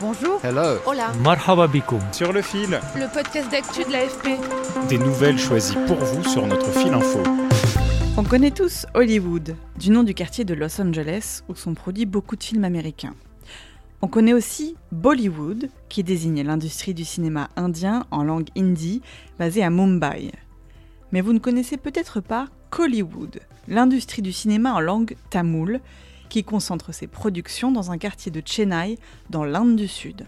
Bonjour. Hello. Hola. Marhaba bikoum. Sur le fil, Le podcast d'actu de l'AFP. des nouvelles choisies pour vous sur notre fil info. On connaît tous Hollywood, du nom du quartier de Los Angeles où sont produits beaucoup de films américains. On connaît aussi Bollywood, qui désigne l'industrie du cinéma indien en langue hindi, basée à Mumbai. Mais vous ne connaissez peut-être pas Kollywood, l'industrie du cinéma en langue tamoule, qui concentre ses productions dans un quartier de Chennai, dans l'Inde du Sud.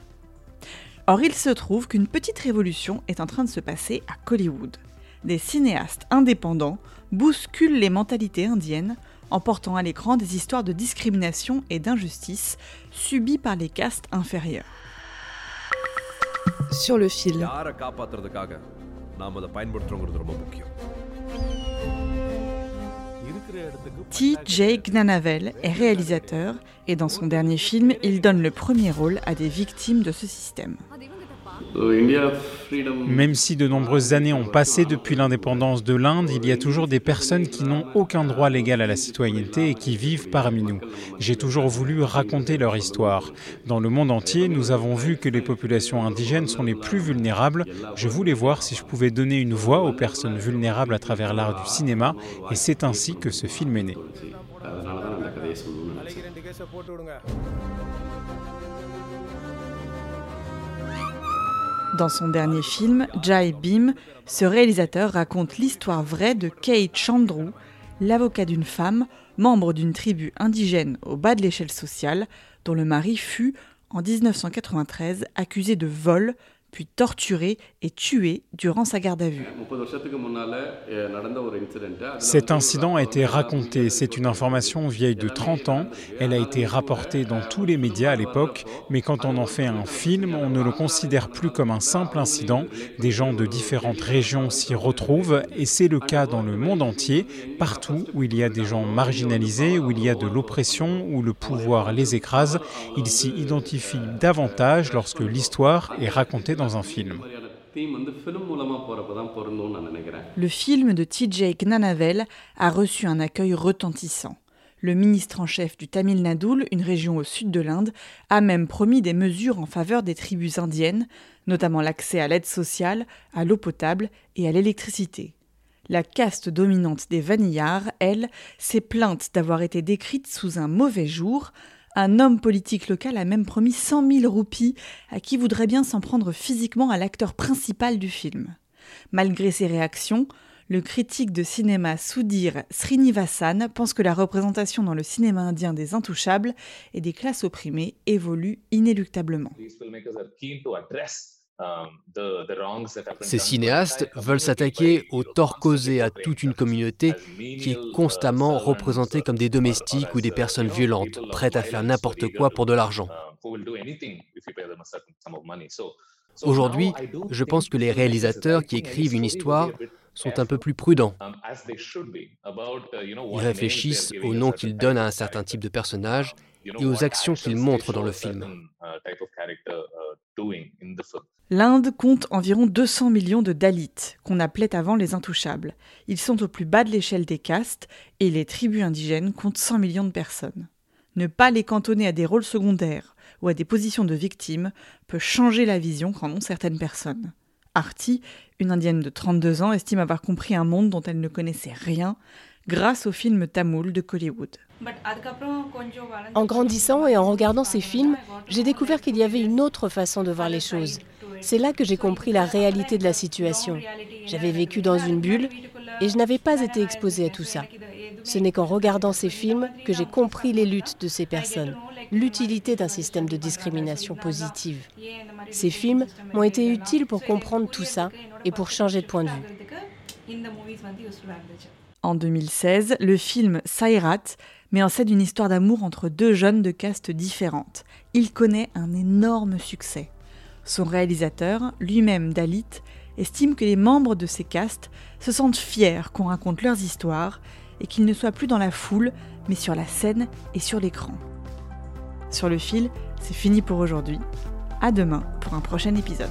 Or, il se trouve qu'une petite révolution est en train de se passer à Kollywood. Des cinéastes indépendants bousculent les mentalités indiennes en portant à l'écran des histoires de discrimination et d'injustice subies par les castes inférieures. Sur le fil. T.J. Gnanavel est réalisateur et dans son dernier film, il donne le premier rôle à des victimes de ce système. Même si de nombreuses années ont passé depuis l'indépendance de l'Inde, il y a toujours des personnes qui n'ont aucun droit légal à la citoyenneté et qui vivent parmi nous. J'ai toujours voulu raconter leur histoire. Dans le monde entier, nous avons vu que les populations indigènes sont les plus vulnérables. Je voulais voir si je pouvais donner une voix aux personnes vulnérables à travers l'art du cinéma et c'est ainsi que ce film est né. Dans son dernier film, Jai Bhim, ce réalisateur raconte l'histoire vraie de Kate Chandru, l'avocat d'une femme, membre d'une tribu indigène au bas de l'échelle sociale, dont le mari fut, en 1993, accusé de vol, puis torturé et tué durant sa garde à vue. Cet incident a été raconté, c'est une information vieille de 30 ans, elle a été rapportée dans tous les médias à l'époque, mais quand on en fait un film, on ne le considère plus comme un simple incident, des gens de différentes régions s'y retrouvent, et c'est le cas dans le monde entier, partout où il y a des gens marginalisés, où il y a de l'oppression, où le pouvoir les écrase, ils s'y identifient davantage lorsque l'histoire est racontée dans un film. Le film de TJ Gnanavel a reçu un accueil retentissant. Le ministre en chef du Tamil Nadu, une région au sud de l'Inde, a même promis des mesures en faveur des tribus indiennes, notamment l'accès à l'aide sociale, à l'eau potable et à l'électricité. La caste dominante des Vanillards, elle, s'est plainte d'avoir été décrite sous un mauvais jour. Un homme politique local a même promis 100 000 roupies à qui voudrait bien s'en prendre physiquement à l'acteur principal du film. Malgré ces réactions, le critique de cinéma Sudhir Srinivasan pense que la représentation dans le cinéma indien des intouchables et des classes opprimées évolue inéluctablement. Ces cinéastes veulent s'attaquer aux torts causés à toute une communauté qui est constamment représentée comme des domestiques ou des personnes violentes, prêtes à faire n'importe quoi pour de l'argent. Aujourd'hui, je pense que les réalisateurs qui écrivent une histoire sont un peu plus prudents. Ils réfléchissent au nom qu'ils donnent à un certain type de personnage et aux actions qu'ils montrent dans le film. L'Inde compte environ 200 millions de Dalits, qu'on appelait avant les intouchables. Ils sont au plus bas de l'échelle des castes et les tribus indigènes comptent 100 millions de personnes. Ne pas les cantonner à des rôles secondaires ou à des positions de victimes peut changer la vision qu'en ont certaines personnes. Arti, une indienne de 32 ans, estime avoir compris un monde dont elle ne connaissait rien grâce au film tamoul de Kollywood. En grandissant et en regardant ces films, j'ai découvert qu'il y avait une autre façon de voir les choses. C'est là que j'ai compris la réalité de la situation. J'avais vécu dans une bulle et je n'avais pas été exposée à tout ça. Ce n'est qu'en regardant ces films que j'ai compris les luttes de ces personnes, l'utilité d'un système de discrimination positive. Ces films m'ont été utiles pour comprendre tout ça et pour changer de point de vue. En 2016, le film Sairat met en scène une histoire d'amour entre deux jeunes de castes différentes. Il connaît un énorme succès. Son réalisateur, lui-même Dalit, estime que les membres de ces castes se sentent fiers qu'on raconte leurs histoires et qu'ils ne soient plus dans la foule, mais sur la scène et sur l'écran. Sur le fil, c'est fini pour aujourd'hui. À demain pour un prochain épisode.